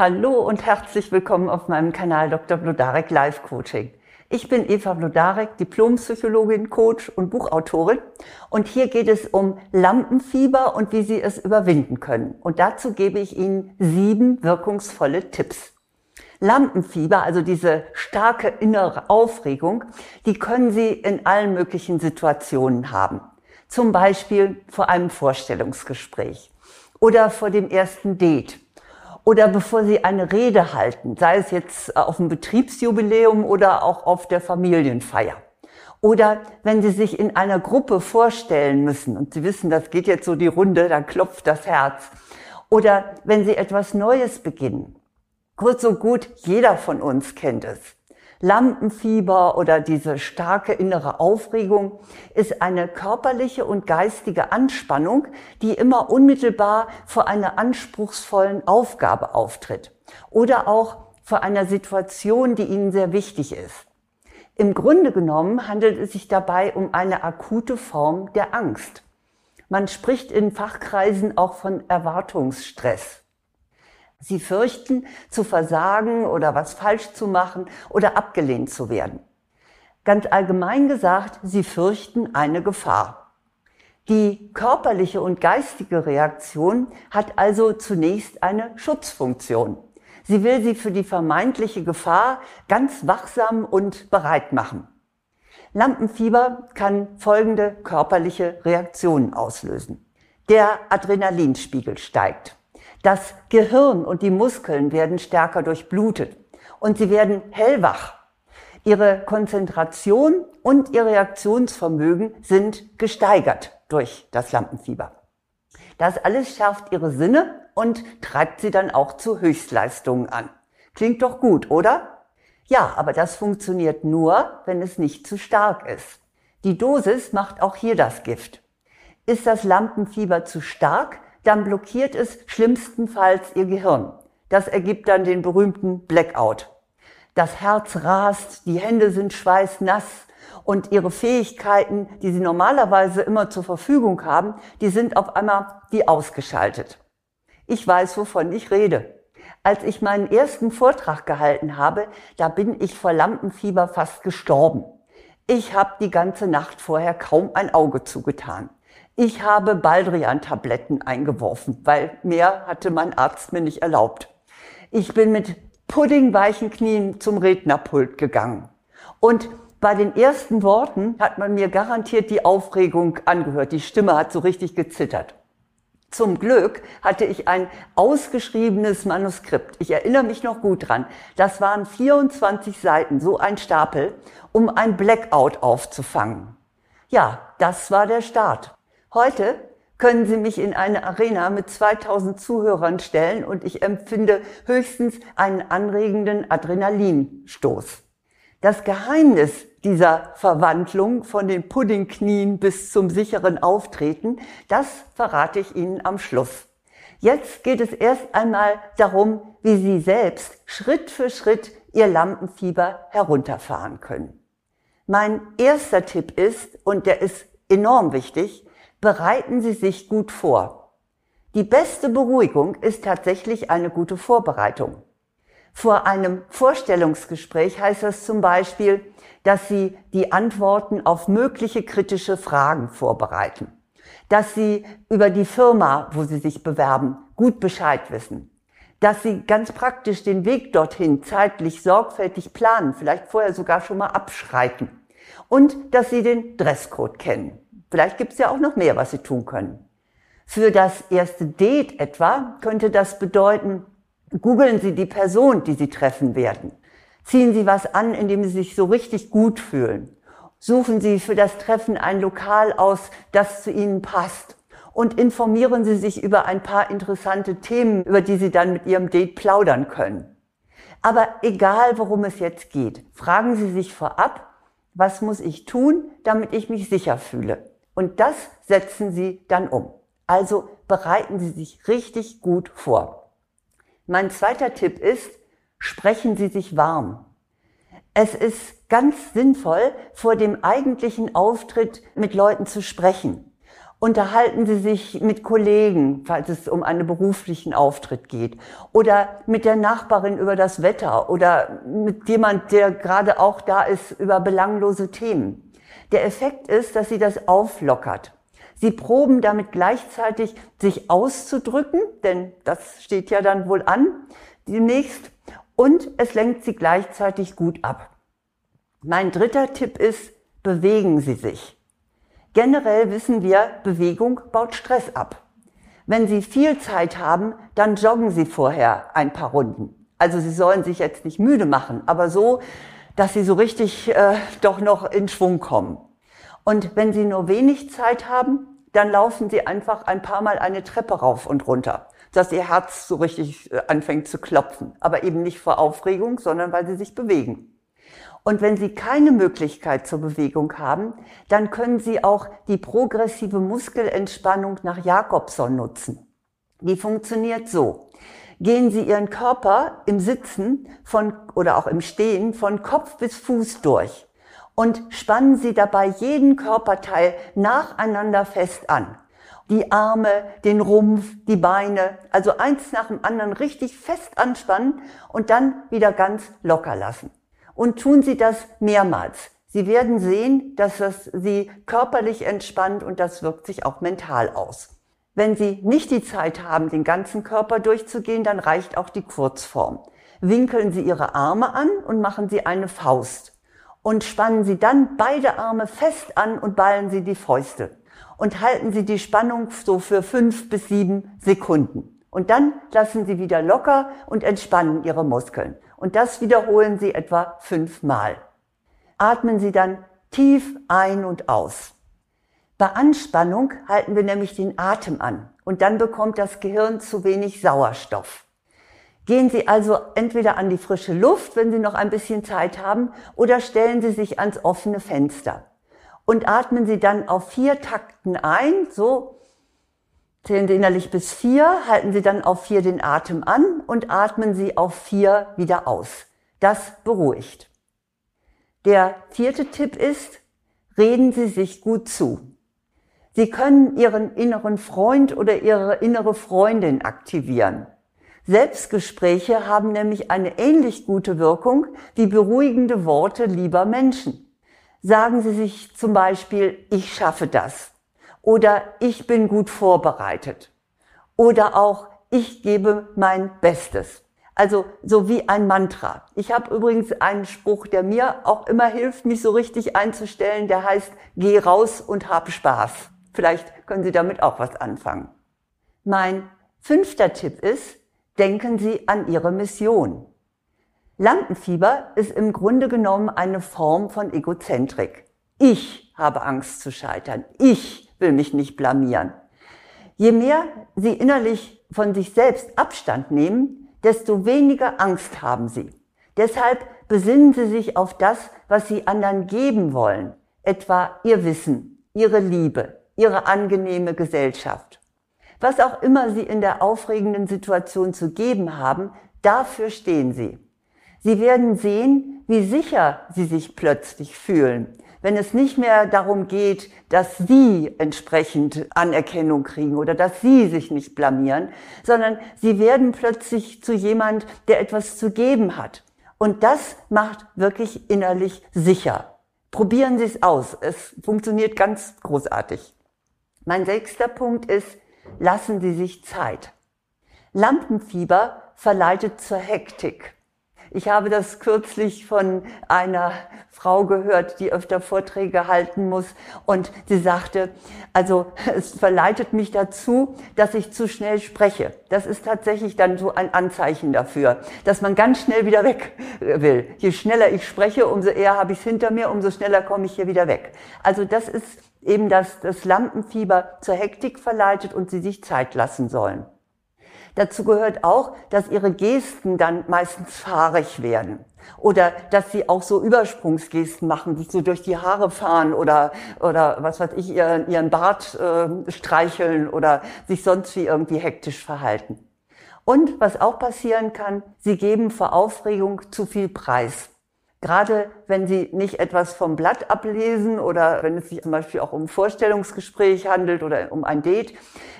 Hallo und herzlich willkommen auf meinem Kanal Dr. Blodarek Live Coaching. Ich bin Eva Blodarek, Diplompsychologin, Coach und Buchautorin. Und hier geht es um Lampenfieber und wie Sie es überwinden können. Und dazu gebe ich Ihnen sieben wirkungsvolle Tipps. Lampenfieber, also diese starke innere Aufregung, die können Sie in allen möglichen Situationen haben. Zum Beispiel vor einem Vorstellungsgespräch oder vor dem ersten Date oder bevor Sie eine Rede halten, sei es jetzt auf dem Betriebsjubiläum oder auch auf der Familienfeier. Oder wenn Sie sich in einer Gruppe vorstellen müssen und Sie wissen, das geht jetzt so die Runde, dann klopft das Herz. Oder wenn Sie etwas Neues beginnen. Kurz und gut, jeder von uns kennt es. Lampenfieber oder diese starke innere Aufregung ist eine körperliche und geistige Anspannung, die immer unmittelbar vor einer anspruchsvollen Aufgabe auftritt oder auch vor einer Situation, die Ihnen sehr wichtig ist. Im Grunde genommen handelt es sich dabei um eine akute Form der Angst. Man spricht in Fachkreisen auch von Erwartungsstress. Sie fürchten, zu versagen oder was falsch zu machen oder abgelehnt zu werden. Ganz allgemein gesagt, sie fürchten eine Gefahr. Die körperliche und geistige Reaktion hat also zunächst eine Schutzfunktion. Sie will sie für die vermeintliche Gefahr ganz wachsam und bereit machen. Lampenfieber kann folgende körperliche Reaktionen auslösen. Der Adrenalinspiegel steigt. Das Gehirn und die Muskeln werden stärker durchblutet und sie werden hellwach. Ihre Konzentration und ihr Reaktionsvermögen sind gesteigert durch das Lampenfieber. Das alles schärft ihre Sinne und treibt sie dann auch zu Höchstleistungen an. Klingt doch gut, oder? Ja, aber das funktioniert nur, wenn es nicht zu stark ist. Die Dosis macht auch hier das Gift. Ist das Lampenfieber zu stark, dann blockiert es schlimmstenfalls ihr Gehirn. Das ergibt dann den berühmten Blackout. Das Herz rast, die Hände sind schweißnass und ihre Fähigkeiten, die sie normalerweise immer zur Verfügung haben, die sind auf einmal wie ausgeschaltet. Ich weiß, wovon ich rede. Als ich meinen ersten Vortrag gehalten habe, da bin ich vor Lampenfieber fast gestorben. Ich habe die ganze Nacht vorher kaum ein Auge zugetan. Ich habe Baldrian-Tabletten eingeworfen, weil mehr hatte mein Arzt mir nicht erlaubt. Ich bin mit puddingweichen Knien zum Rednerpult gegangen. Und bei den ersten Worten hat man mir garantiert die Aufregung angehört. Die Stimme hat so richtig gezittert. Zum Glück hatte ich ein ausgeschriebenes Manuskript. Ich erinnere mich noch gut dran. Das waren 24 Seiten, so ein Stapel, um ein Blackout aufzufangen. Ja, das war der Start. Heute können Sie mich in eine Arena mit 2000 Zuhörern stellen und ich empfinde höchstens einen anregenden Adrenalinstoß. Das Geheimnis dieser Verwandlung von den Puddingknien bis zum sicheren Auftreten, das verrate ich Ihnen am Schluss. Jetzt geht es erst einmal darum, wie Sie selbst Schritt für Schritt Ihr Lampenfieber herunterfahren können. Mein erster Tipp ist, und der ist enorm wichtig, bereiten Sie sich gut vor. Die beste Beruhigung ist tatsächlich eine gute Vorbereitung. Vor einem Vorstellungsgespräch heißt das zum Beispiel, dass Sie die Antworten auf mögliche kritische Fragen vorbereiten, dass Sie über die Firma, wo Sie sich bewerben, gut Bescheid wissen, dass Sie ganz praktisch den Weg dorthin zeitlich sorgfältig planen, vielleicht vorher sogar schon mal abschreiten und dass Sie den Dresscode kennen. Vielleicht gibt es ja auch noch mehr, was Sie tun können. Für das erste Date etwa könnte das bedeuten, googeln Sie die Person, die Sie treffen werden. Ziehen Sie was an, in dem Sie sich so richtig gut fühlen. Suchen Sie für das Treffen ein Lokal aus, das zu Ihnen passt. Und informieren Sie sich über ein paar interessante Themen, über die Sie dann mit Ihrem Date plaudern können. Aber egal, worum es jetzt geht, fragen Sie sich vorab, was muss ich tun, damit ich mich sicher fühle? Und das setzen Sie dann um. Also bereiten Sie sich richtig gut vor. Mein zweiter Tipp ist, sprechen Sie sich warm. Es ist ganz sinnvoll, vor dem eigentlichen Auftritt mit Leuten zu sprechen. Unterhalten Sie sich mit Kollegen, falls es um einen beruflichen Auftritt geht, oder mit der Nachbarin über das Wetter oder mit jemand, der gerade auch da ist, über belanglose Themen. Der Effekt ist, dass Sie das auflockert. Sie proben damit gleichzeitig, sich auszudrücken, denn das steht ja dann wohl an demnächst, und es lenkt Sie gleichzeitig gut ab. Mein dritter Tipp ist, bewegen Sie sich. Generell wissen wir, Bewegung baut Stress ab. Wenn Sie viel Zeit haben, dann joggen Sie vorher ein paar Runden. Also Sie sollen sich jetzt nicht müde machen, aber so, dass Sie so richtig äh, doch noch in Schwung kommen. Und wenn Sie nur wenig Zeit haben, dann laufen Sie einfach ein paar Mal eine Treppe rauf und runter, dass Ihr Herz so richtig äh, anfängt zu klopfen. Aber eben nicht vor Aufregung, sondern weil Sie sich bewegen. Und wenn Sie keine Möglichkeit zur Bewegung haben, dann können Sie auch die progressive Muskelentspannung nach Jakobson nutzen. Die funktioniert so. Gehen Sie Ihren Körper im Sitzen von, oder auch im Stehen von Kopf bis Fuß durch und spannen Sie dabei jeden Körperteil nacheinander fest an. Die Arme, den Rumpf, die Beine, also eins nach dem anderen richtig fest anspannen und dann wieder ganz locker lassen und tun Sie das mehrmals. Sie werden sehen, dass das Sie körperlich entspannt und das wirkt sich auch mental aus. Wenn Sie nicht die Zeit haben, den ganzen Körper durchzugehen, dann reicht auch die Kurzform. Winkeln Sie Ihre Arme an und machen Sie eine Faust. Und spannen Sie dann beide Arme fest an und ballen Sie die Fäuste. Und halten Sie die Spannung so für fünf bis sieben Sekunden. Und dann lassen Sie wieder locker und entspannen Ihre Muskeln. Und das wiederholen Sie etwa fünfmal. Atmen Sie dann tief ein und aus. Bei Anspannung halten wir nämlich den Atem an und dann bekommt das Gehirn zu wenig Sauerstoff. Gehen Sie also entweder an die frische Luft, wenn Sie noch ein bisschen Zeit haben, oder stellen Sie sich ans offene Fenster. Und atmen Sie dann auf vier Takten ein, so Zählen Sie innerlich bis vier, halten Sie dann auf vier den Atem an und atmen Sie auf vier wieder aus. Das beruhigt. Der vierte Tipp ist, reden Sie sich gut zu. Sie können Ihren inneren Freund oder Ihre innere Freundin aktivieren. Selbstgespräche haben nämlich eine ähnlich gute Wirkung wie beruhigende Worte lieber Menschen. Sagen Sie sich zum Beispiel, ich schaffe das oder ich bin gut vorbereitet oder auch ich gebe mein Bestes. Also so wie ein Mantra. Ich habe übrigens einen Spruch, der mir auch immer hilft, mich so richtig einzustellen, der heißt, geh raus und hab Spaß. Vielleicht können Sie damit auch was anfangen. Mein fünfter Tipp ist, denken Sie an Ihre Mission. Lampenfieber ist im Grunde genommen eine Form von Egozentrik. Ich habe Angst zu scheitern. Ich will mich nicht blamieren. Je mehr Sie innerlich von sich selbst Abstand nehmen, desto weniger Angst haben Sie. Deshalb besinnen Sie sich auf das, was Sie anderen geben wollen, etwa Ihr Wissen, Ihre Liebe, Ihre angenehme Gesellschaft. Was auch immer Sie in der aufregenden Situation zu geben haben, dafür stehen Sie. Sie werden sehen, wie sicher Sie sich plötzlich fühlen, wenn es nicht mehr darum geht, dass sie entsprechend Anerkennung kriegen oder dass sie sich nicht blamieren, sondern sie werden plötzlich zu jemand, der etwas zu geben hat. Und das macht wirklich innerlich sicher. Probieren Sie es aus. Es funktioniert ganz großartig. Mein sechster Punkt ist, lassen Sie sich Zeit. Lampenfieber verleitet zur Hektik. Ich habe das kürzlich von einer Frau gehört, die öfter Vorträge halten muss und sie sagte, also es verleitet mich dazu, dass ich zu schnell spreche. Das ist tatsächlich dann so ein Anzeichen dafür, dass man ganz schnell wieder weg will. Je schneller ich spreche, umso eher habe ich es hinter mir, umso schneller komme ich hier wieder weg. Also das ist eben das, das Lampenfieber zur Hektik verleitet und sie sich Zeit lassen sollen. Dazu gehört auch, dass ihre Gesten dann meistens fahrig werden. Oder dass sie auch so Übersprungsgesten machen, sich so durch die Haare fahren oder, oder was weiß ich, ihren, ihren Bart äh, streicheln oder sich sonst wie irgendwie hektisch verhalten. Und was auch passieren kann, sie geben vor Aufregung zu viel Preis. Gerade wenn Sie nicht etwas vom Blatt ablesen oder wenn es sich zum Beispiel auch um Vorstellungsgespräch handelt oder um ein Date,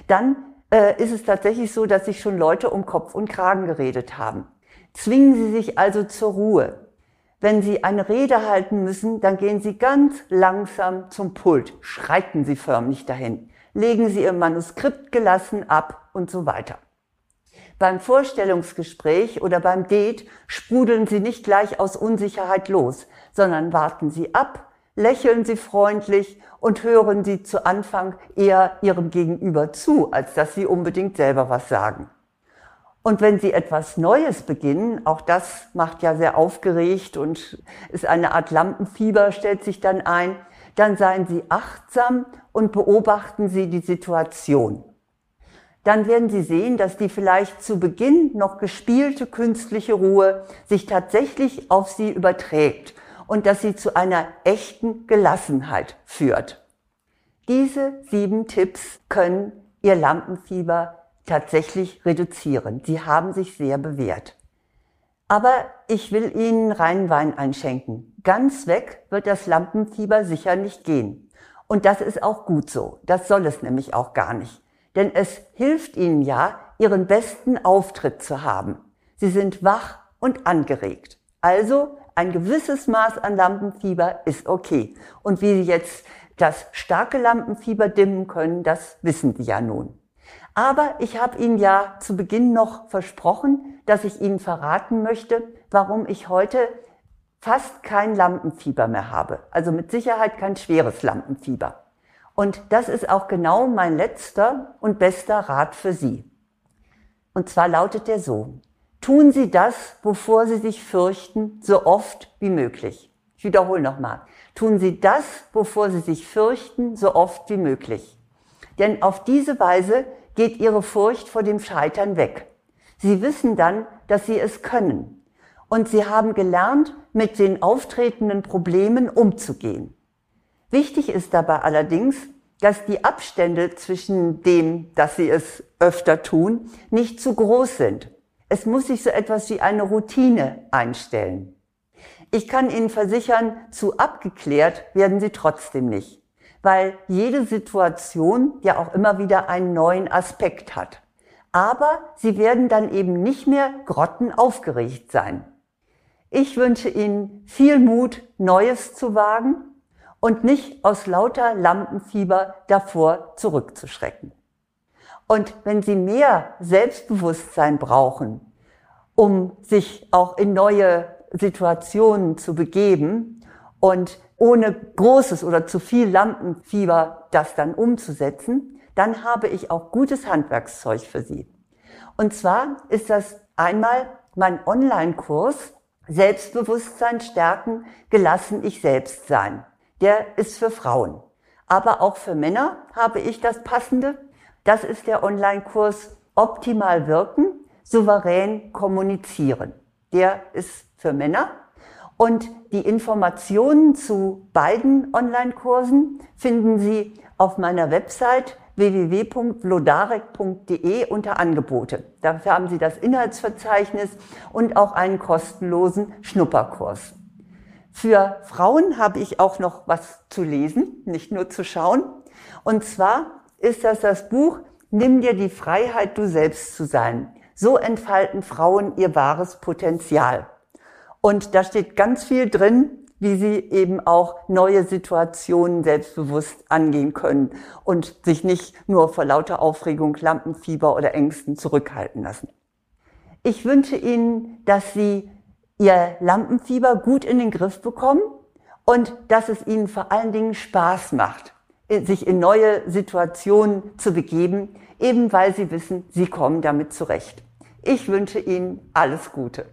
dann äh, ist es tatsächlich so, dass sich schon Leute um Kopf und Kragen geredet haben. Zwingen Sie sich also zur Ruhe. Wenn Sie eine Rede halten müssen, dann gehen Sie ganz langsam zum Pult, schreiten Sie förmlich dahin, legen Sie Ihr Manuskript gelassen ab und so weiter. Beim Vorstellungsgespräch oder beim Date sprudeln Sie nicht gleich aus Unsicherheit los, sondern warten Sie ab, lächeln Sie freundlich und hören Sie zu Anfang eher Ihrem Gegenüber zu, als dass Sie unbedingt selber was sagen. Und wenn Sie etwas Neues beginnen, auch das macht ja sehr aufgeregt und ist eine Art Lampenfieber, stellt sich dann ein, dann seien Sie achtsam und beobachten Sie die Situation dann werden Sie sehen, dass die vielleicht zu Beginn noch gespielte künstliche Ruhe sich tatsächlich auf Sie überträgt und dass sie zu einer echten Gelassenheit führt. Diese sieben Tipps können Ihr Lampenfieber tatsächlich reduzieren. Sie haben sich sehr bewährt. Aber ich will Ihnen reinen Wein einschenken. Ganz weg wird das Lampenfieber sicher nicht gehen. Und das ist auch gut so. Das soll es nämlich auch gar nicht denn es hilft ihnen ja, ihren besten Auftritt zu haben. Sie sind wach und angeregt. Also ein gewisses Maß an Lampenfieber ist okay. Und wie Sie jetzt das starke Lampenfieber dimmen können, das wissen Sie ja nun. Aber ich habe Ihnen ja zu Beginn noch versprochen, dass ich Ihnen verraten möchte, warum ich heute fast kein Lampenfieber mehr habe. Also mit Sicherheit kein schweres Lampenfieber. Und das ist auch genau mein letzter und bester Rat für Sie. Und zwar lautet der so. Tun Sie das, wovor Sie sich fürchten, so oft wie möglich. Ich wiederhole nochmal. Tun Sie das, wovor Sie sich fürchten, so oft wie möglich. Denn auf diese Weise geht Ihre Furcht vor dem Scheitern weg. Sie wissen dann, dass Sie es können. Und Sie haben gelernt, mit den auftretenden Problemen umzugehen. Wichtig ist dabei allerdings, dass die Abstände zwischen dem, dass sie es öfter tun, nicht zu groß sind. Es muss sich so etwas wie eine Routine einstellen. Ich kann Ihnen versichern, zu abgeklärt werden Sie trotzdem nicht, weil jede Situation ja auch immer wieder einen neuen Aspekt hat. Aber Sie werden dann eben nicht mehr grottenaufgeregt sein. Ich wünsche Ihnen viel Mut, Neues zu wagen und nicht aus lauter Lampenfieber davor zurückzuschrecken. Und wenn Sie mehr Selbstbewusstsein brauchen, um sich auch in neue Situationen zu begeben und ohne großes oder zu viel Lampenfieber das dann umzusetzen, dann habe ich auch gutes Handwerkszeug für Sie. Und zwar ist das einmal mein Online-Kurs Selbstbewusstsein stärken, gelassen ich selbst sein der ist für Frauen. Aber auch für Männer habe ich das Passende. Das ist der Online-Kurs Optimal wirken, souverän kommunizieren. Der ist für Männer. Und die Informationen zu beiden Online-Kursen finden Sie auf meiner Website www.vlodarek.de unter Angebote. Dafür haben Sie das Inhaltsverzeichnis und auch einen kostenlosen Schnupperkurs. Für Frauen habe ich auch noch was zu lesen, nicht nur zu schauen. Und zwar ist das das Buch Nimm dir die Freiheit, du selbst zu sein. So entfalten Frauen ihr wahres Potenzial. Und da steht ganz viel drin, wie sie eben auch neue Situationen selbstbewusst angehen können und sich nicht nur vor lauter Aufregung, Lampenfieber oder Ängsten zurückhalten lassen. Ich wünsche Ihnen, dass Sie ihr Lampenfieber gut in den Griff bekommen und dass es ihnen vor allen Dingen Spaß macht, sich in neue Situationen zu begeben, eben weil sie wissen, sie kommen damit zurecht. Ich wünsche Ihnen alles Gute.